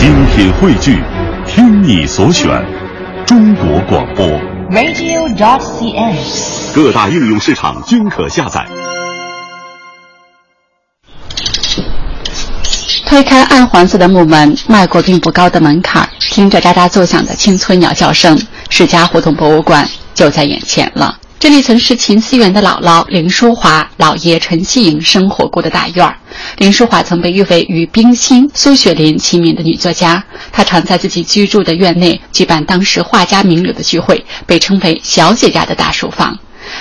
精品汇聚，听你所选，中国广播。radio.cn。各大应用市场均可下载。推开暗黄色的木门，迈过并不高的门槛，听着喳喳作响的青春鸟叫声，史家胡同博物馆就在眼前了。这里曾是秦思源的姥姥林淑华、姥爷陈希莹生活过的大院儿。林淑华曾被誉为与冰心、苏雪林齐名的女作家，她常在自己居住的院内举办当时画家名流的聚会，被称为“小姐家的大书房”。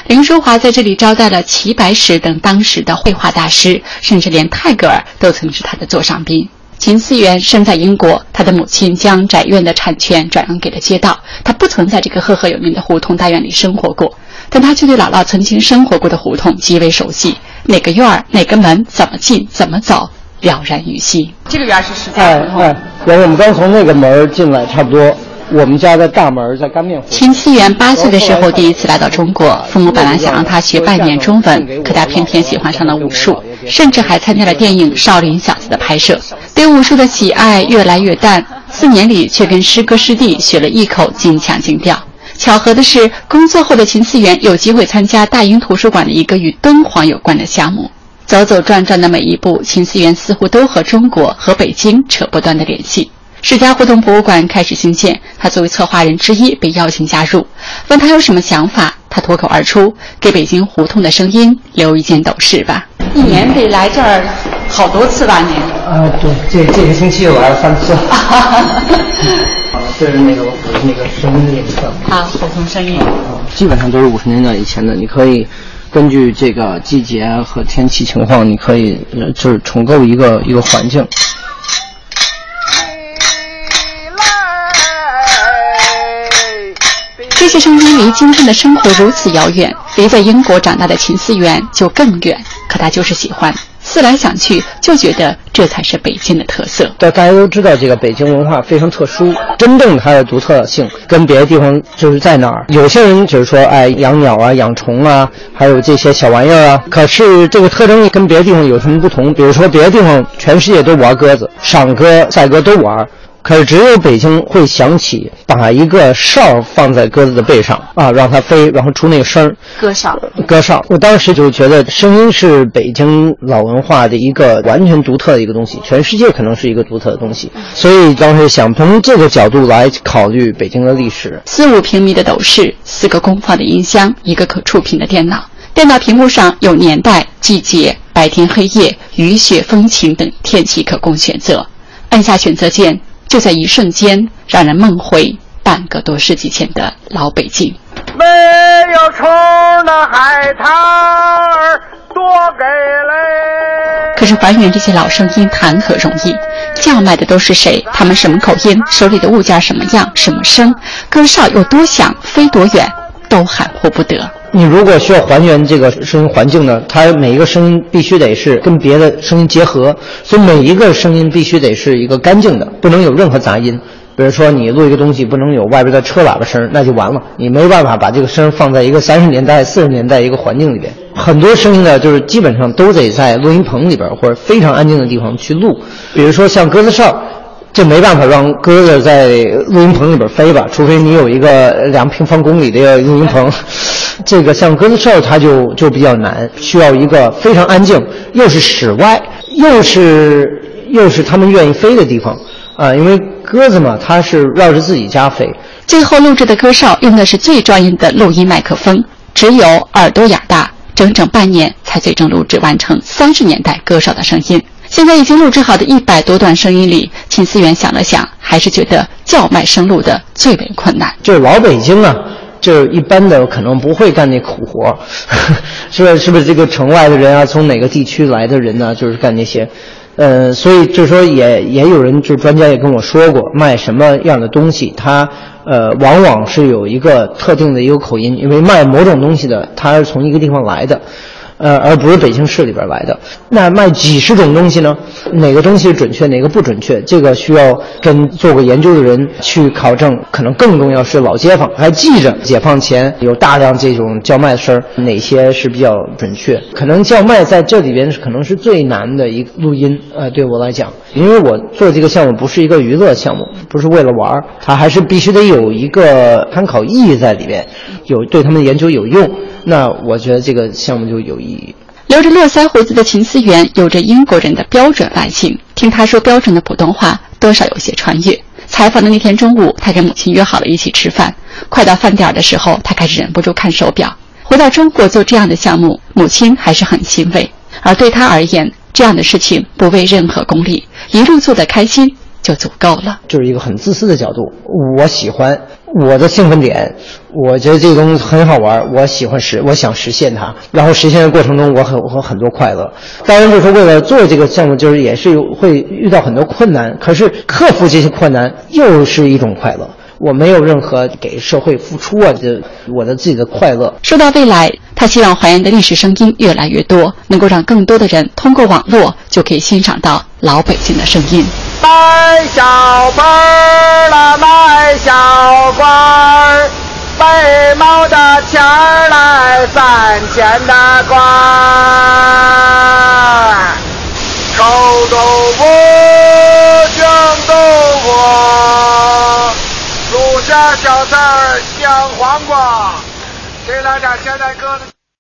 林淑华在这里招待了齐白石等当时的绘画大师，甚至连泰戈尔都曾是他的座上宾。秦思源生在英国，他的母亲将宅院的产权转让给了街道，他不曾在这个赫赫有名的胡同大院里生活过，但他却对姥姥曾经生活过的胡同极为熟悉，哪个院儿、哪个门、怎么进、怎么走，了然于心。这个院儿是史家哎胡同。哎，然后我们刚从那个门进来，差不多。我们家的大门在干面湖。秦思源八岁的时候第一次来到中国，父母本来想让他学半年中文，可他偏偏喜欢上了武术，甚至还参加了电影《少林小子》的拍摄。对武术的喜爱越来越淡，四年里却跟师哥师弟学了一口京腔京调。巧合的是，工作后的秦思源有机会参加大英图书馆的一个与敦煌有关的项目。走走转转的每一步，秦思源似乎都和中国、和北京扯不断的联系。史家胡同博物馆开始兴建，他作为策划人之一被邀请加入。问他有什么想法，他脱口而出：“给北京胡同的声音留一件斗士吧。”一年得来这儿好多次吧？您？啊，对，这这个星期我来了三次。啊，这是那个那个声音的颜色。啊，胡同声音。基本上都是五十年代以前的，你可以根据这个季节和天气情况，你可以呃就是重构一个一个环境。这些声音离今天的生活如此遥远，离在英国长大的秦思源就更远。可他就是喜欢，思来想去，就觉得这才是北京的特色。大大家都知道，这个北京文化非常特殊，真正它的独特性跟别的地方就是在哪儿。有些人就是说，哎，养鸟啊，养虫啊，还有这些小玩意儿啊。可是这个特征跟别的地方有什么不同？比如说，别的地方全世界都玩鸽子，赏鸽、赛鸽都玩。可是只有北京会想起把一个哨放在鸽子的背上啊，让它飞，然后出那个声儿。鸽哨，鸽哨，我当时就觉得声音是北京老文化的一个完全独特的一个东西，全世界可能是一个独特的东西，所以当时想从这个角度来考虑北京的历史。四五平米的斗室，四个功放的音箱，一个可触屏的电脑。电脑屏幕上有年代、季节、白天黑夜、雨雪风晴等天气可供选择。按下选择键，就在一瞬间，让人梦回半个多世纪前的老北京。没有虫的海棠儿多给嘞。可是还原这些老声音谈何容易？叫卖的都是谁？他们什么口音？手里的物件什么样？什么声？歌哨有多响？飞多远？都含糊不得。你如果需要还原这个声音环境呢，它每一个声音必须得是跟别的声音结合，所以每一个声音必须得是一个干净的，不能有任何杂音。比如说你录一个东西，不能有外边的车喇叭声，那就完了，你没办法把这个声放在一个三十年代、四十年代一个环境里边。很多声音呢，就是基本上都得在录音棚里边或者非常安静的地方去录。比如说像鸽子哨。这没办法让鸽子在录音棚里边飞吧，除非你有一个两平方公里的录音棚。这个像鸽子哨，它就就比较难，需要一个非常安静，又是室外，又是又是他们愿意飞的地方啊。因为鸽子嘛，它是绕着自己家飞。最后录制的鸽哨用的是最专业的录音麦克风，只有耳朵眼大，整整半年才最终录制完成三十年代歌哨的声音。现在已经录制好的一百多段声音里，秦思源想了想，还是觉得叫卖生路的最为困难。就是老北京啊，就是一般的可能不会干那苦活，是不是？是不是这个城外的人啊，从哪个地区来的人呢、就是干那些。呃，所以就说也也有人，就专家也跟我说过，卖什么样的东西，它呃往往是有一个特定的一个口音，因为卖某种东西的，它是从一个地方来的。呃，而不是北京市里边来的。那卖几十种东西呢？哪个东西准确，哪个不准确？这个需要跟做过研究的人去考证。可能更重要是老街坊还记着解放前有大量这种叫卖声，哪些是比较准确？可能叫卖在这里边可能是最难的一个录音。呃，对我来讲，因为我做这个项目不是一个娱乐项目，不是为了玩儿，它还是必须得有一个参考意义在里边，有对他们的研究有用。那我觉得这个项目就有意义。留着络腮胡子的秦思源有着英国人的标准外形，听他说标准的普通话，多少有些穿越。采访的那天中午，他跟母亲约好了一起吃饭。快到饭点的时候，他开始忍不住看手表。回到中国做这样的项目，母亲还是很欣慰。而对他而言，这样的事情不为任何功利，一路做得开心就足够了。就是一个很自私的角度，我喜欢。我的兴奋点，我觉得这个东西很好玩，我喜欢实，我想实现它，然后实现的过程中，我很我很很多快乐。当然，就是为了做这个项目，就是也是会遇到很多困难，可是克服这些困难又是一种快乐。我没有任何给社会付出啊，这我的自己的快乐。说到未来，他希望还原的历史声音越来越多，能够让更多的人通过网络就可以欣赏到老北京的声音。卖小包儿了，卖小瓜儿，北毛的钱儿来，三千的官儿，臭豆腐，酱豆腐，路下小菜儿香黄瓜，这两天现在搁的。